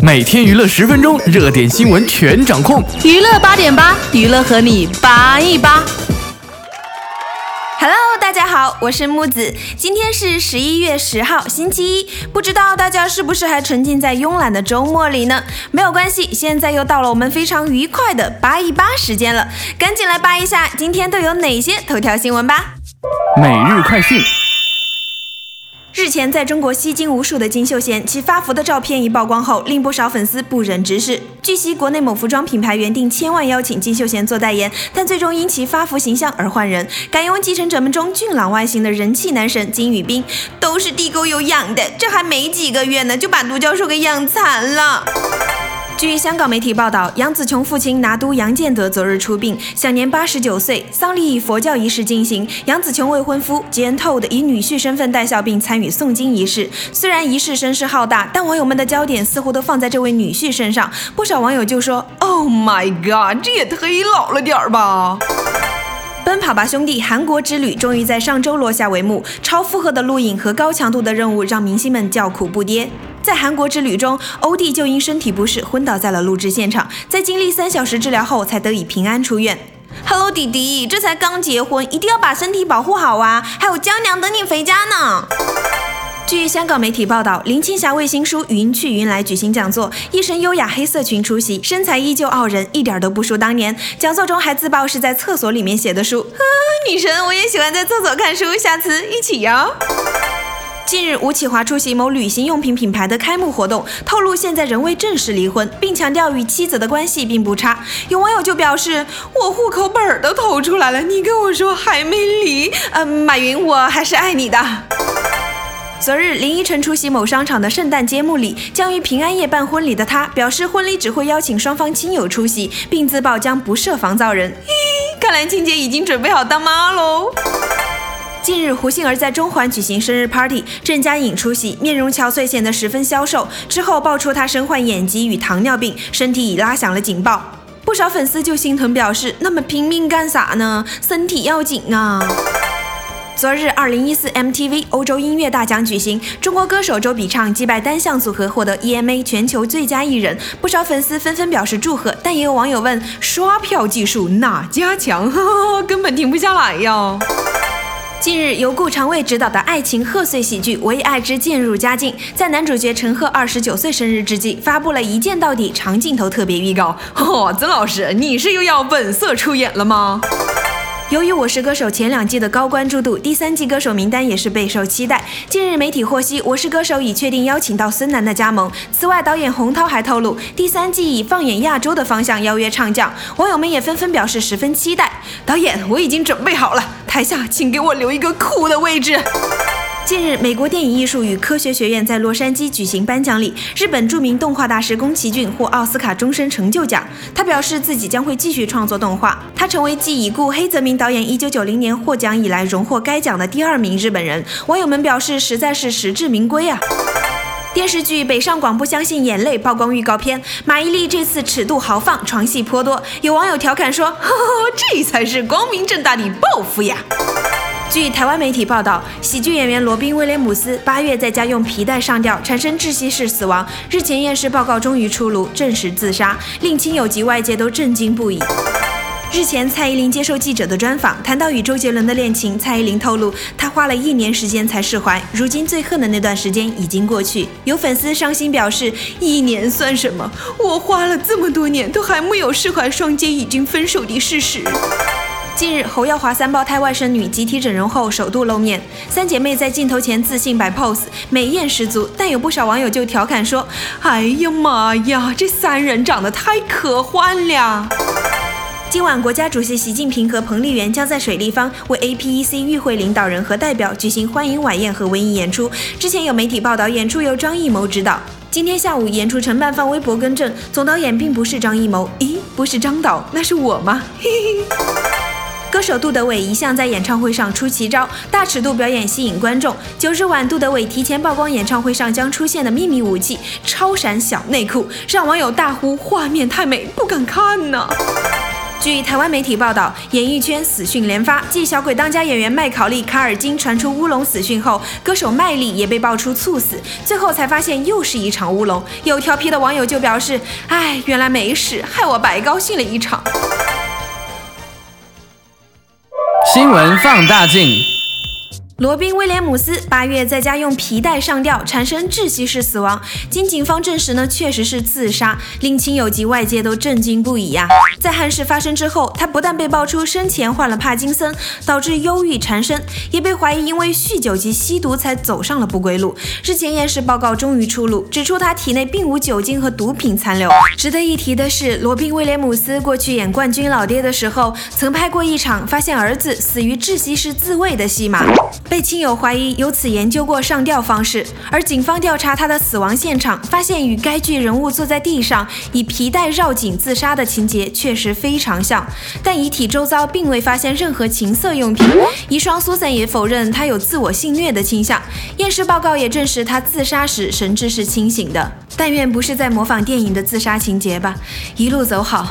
每天娱乐十分钟，热点新闻全掌控。娱乐八点八，娱乐和你八一八。Hello，大家好，我是木子。今天是十一月十号，星期一。不知道大家是不是还沉浸在慵懒的周末里呢？没有关系，现在又到了我们非常愉快的扒一扒时间了。赶紧来扒一下今天都有哪些头条新闻吧。每日快讯。日前，在中国吸金无数的金秀贤，其发福的照片一曝光后，令不少粉丝不忍直视。据悉，国内某服装品牌原定千万邀请金秀贤做代言，但最终因其发福形象而换人，敢用继承者们中俊朗外形的人气男神金宇彬。都是地沟油养的，这还没几个月呢，就把独角兽给养残了。据香港媒体报道，杨紫琼父亲拿督杨建德昨日出殡，享年八十九岁。丧礼以佛教仪式进行，杨紫琼未婚夫吉恩透的以女婿身份带孝，并参与诵经仪式。虽然仪式声势浩大，但网友们的焦点似乎都放在这位女婿身上。不少网友就说：“Oh my god，这也忒老了点儿吧。”奔跑吧兄弟韩国之旅终于在上周落下帷幕，超负荷的录影和高强度的任务让明星们叫苦不迭。在韩国之旅中，欧弟就因身体不适昏倒在了录制现场，在经历三小时治疗后才得以平安出院。Hello，弟弟，这才刚结婚，一定要把身体保护好啊！还有娇娘等你回家呢。据香港媒体报道，林青霞为新书《云去云来》举行讲座，一身优雅黑色裙出席，身材依旧傲人，一点都不输当年。讲座中还自曝是在厕所里面写的书。啊，女神，我也喜欢在厕所看书，下次一起哟。近日，吴启华出席某旅行用品品牌的开幕活动，透露现在仍未正式离婚，并强调与妻子的关系并不差。有网友就表示：“我户口本都投出来了，你跟我说还没离？呃，马云，我还是爱你的。”昨日，林依晨出席某商场的圣诞节目礼，将于平安夜办婚礼的她表示，婚礼只会邀请双方亲友出席，并自曝将不设防造人。咦，看来静姐已经准备好当妈喽。近日，胡杏儿在中环举行生日 party，郑嘉颖出席，面容憔悴，显得十分消瘦。之后爆出她身患眼疾与糖尿病，身体已拉响了警报。不少粉丝就心疼表示，那么拼命干啥呢？身体要紧啊！昨日，二零一四 MTV 欧洲音乐大奖举行，中国歌手周笔畅击败单项组合获得 EMA 全球最佳艺人，不少粉丝纷纷表示祝贺，但也有网友问：刷票技术哪家强？根本停不下来呀！近日，由顾长卫执导的爱情贺岁喜剧《唯爱之渐入佳境》在男主角陈赫二十九岁生日之际，发布了一见到底长镜头特别预告。嚯，曾老师，你是又要本色出演了吗？由于《我是歌手》前两季的高关注度，第三季歌手名单也是备受期待。近日，媒体获悉，《我是歌手》已确定邀请到孙楠的加盟。此外，导演洪涛还透露，第三季以放眼亚洲的方向邀约唱将。网友们也纷纷表示十分期待。导演，我已经准备好了，台下请给我留一个酷的位置。近日，美国电影艺术与科学学院在洛杉矶举行颁奖礼，日本著名动画大师宫崎骏获奥斯卡终身成就奖。他表示自己将会继续创作动画。他成为继已故黑泽明导演1990年获奖以来荣获该奖的第二名日本人。网友们表示实在是实至名归啊！电视剧《北上广不相信眼泪》曝光预告片，马伊琍这次尺度豪放，床戏颇多。有网友调侃说：“呵呵，这才是光明正大的报复呀！”据台湾媒体报道，喜剧演员罗宾威廉姆斯八月在家用皮带上吊，产生窒息式死亡。日前验尸报告终于出炉，证实自杀，令亲友及外界都震惊不已。日前，蔡依林接受记者的专访，谈到与周杰伦的恋情，蔡依林透露，她花了一年时间才释怀，如今最恨的那段时间已经过去。有粉丝伤心表示：“一年算什么？我花了这么多年，都还没有释怀双肩已经分手的事实。”近日，侯耀华三胞胎外甥女集体整容后首度露面，三姐妹在镜头前自信摆 pose，美艳十足。但有不少网友就调侃说：“哎呀妈呀，这三人长得太科幻了！”今晚，国家主席习近平和彭丽媛将在水立方为 APEC 与会领导人和代表举行欢迎晚宴和文艺演出。之前有媒体报道，演出由张艺谋执导。今天下午，演出承办方微博更正，总导演并不是张艺谋。咦，不是张导，那是我吗？嘿嘿。歌手杜德伟一向在演唱会上出奇招，大尺度表演吸引观众。九日晚，杜德伟提前曝光演唱会上将出现的秘密武器——超闪小内裤，让网友大呼画面太美，不敢看呢。据台湾媒体报道，演艺圈死讯连发，继小鬼当家演员麦考利、卡尔金传出乌龙死讯后，歌手麦莉也被爆出猝死，最后才发现又是一场乌龙。有调皮的网友就表示：“哎，原来没事，害我白高兴了一场。”新闻放大镜。罗宾·威廉姆斯八月在家用皮带上吊，产生窒息式死亡。经警方证实呢，确实是自杀，令亲友及外界都震惊不已呀。在憾事发生之后，他不但被爆出生前患了帕金森，导致忧郁缠身，也被怀疑因为酗酒及吸毒才走上了不归路。日前验尸报告终于出炉，指出他体内并无酒精和毒品残留。值得一提的是，罗宾·威廉姆斯过去演冠军老爹的时候，曾拍过一场发现儿子死于窒息式自卫的戏码。被亲友怀疑由此研究过上吊方式，而警方调查他的死亡现场，发现与该剧人物坐在地上以皮带绕颈自杀的情节确实非常像，但遗体周遭并未发现任何情色用品。遗孀苏珊也否认他有自我性虐的倾向，验尸报告也证实他自杀时神志是清醒的。但愿不是在模仿电影的自杀情节吧，一路走好。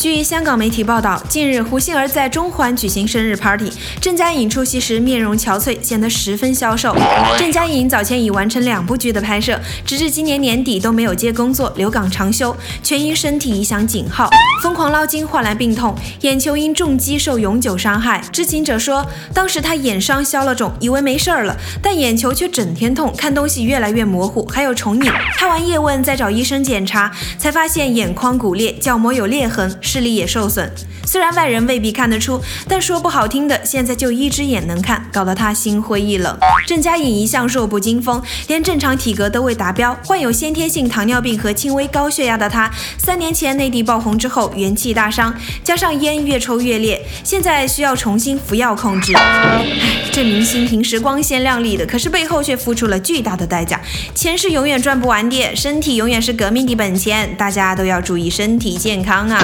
据香港媒体报道，近日胡杏儿在中环举行生日 party，郑嘉颖出席时面容憔悴，显得十分消瘦。郑嘉颖早前已完成两部剧的拍摄，直至今年年底都没有接工作，留港长休，全因身体一响警号，疯狂捞金换来病痛，眼球因重击受永久伤害。知情者说，当时他眼伤消了肿，以为没事儿了，但眼球却整天痛，看东西越来越模糊，还有重影。拍完叶问再找医生检查，才发现眼眶骨裂，角膜有裂痕。视力也受损，虽然外人未必看得出，但说不好听的，现在就一只眼能看，搞得他心灰意冷。郑嘉颖一向弱不禁风，连正常体格都未达标，患有先天性糖尿病和轻微高血压的她，三年前内地爆红之后元气大伤，加上烟越抽越烈，现在需要重新服药控制。唉，这明星平时光鲜亮丽的，可是背后却付出了巨大的代价，钱是永远赚不完的，身体永远是革命的本钱，大家都要注意身体健康啊！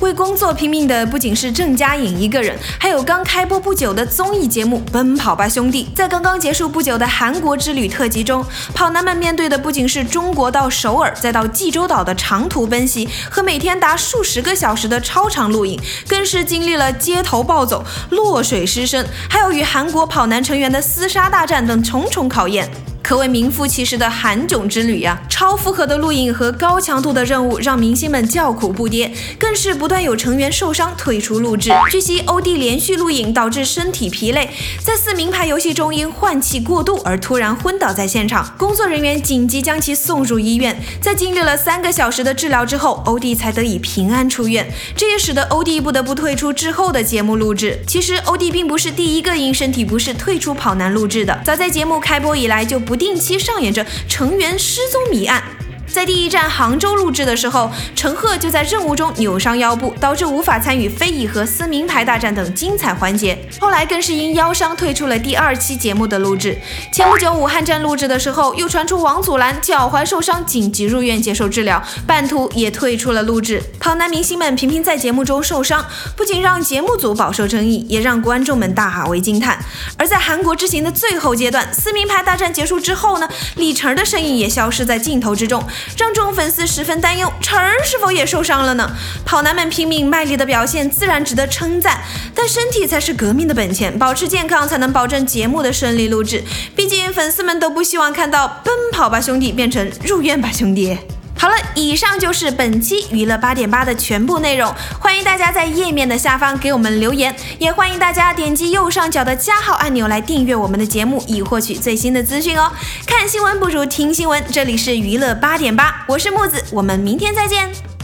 为工作拼命的不仅是郑嘉颖一个人，还有刚开播不久的综艺节目《奔跑吧兄弟》。在刚刚结束不久的韩国之旅特辑中，跑男们面对的不仅是中国到首尔再到济州岛的长途奔袭和每天达数十个小时的超长录影，更是经历了街头暴走、落水失身，还有与韩国跑男成员的厮杀大战等重重考验。可谓名副其实的韩囧之旅呀！超负荷的录影和高强度的任务让明星们叫苦不迭，更是不断有成员受伤退出录制。据悉，欧弟连续录影导致身体疲累，在四名牌游戏中因换气过度而突然昏倒在现场，工作人员紧急将其送入医院。在经历了三个小时的治疗之后，欧弟才得以平安出院。这也使得欧弟不得不退出之后的节目录制。其实，欧弟并不是第一个因身体不适退出跑男录制的，早在节目开播以来就不。定期上演着成员失踪谜案。在第一站杭州录制的时候，陈赫就在任务中扭伤腰部，导致无法参与非遗和撕名牌大战等精彩环节。后来更是因腰伤退出了第二期节目的录制。前不久武汉站录制的时候，又传出王祖蓝脚踝受伤，紧急入院接受治疗，半途也退出了录制。跑男明星们频频在节目中受伤，不仅让节目组饱受争议，也让观众们大为惊叹。而在韩国之行的最后阶段，撕名牌大战结束之后呢，李晨的身影也消失在镜头之中。让众粉丝十分担忧，晨儿是否也受伤了呢？跑男们拼命卖力的表现自然值得称赞，但身体才是革命的本钱，保持健康才能保证节目的顺利录制。毕竟粉丝们都不希望看到《奔跑吧兄弟》变成《入院吧兄弟》。好了，以上就是本期娱乐八点八的全部内容。欢迎大家在页面的下方给我们留言，也欢迎大家点击右上角的加号按钮来订阅我们的节目，以获取最新的资讯哦。看新闻不如听新闻，这里是娱乐八点八，我是木子，我们明天再见。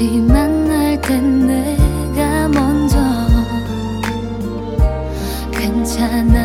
다시 만날 땐 내가 먼저 괜찮아.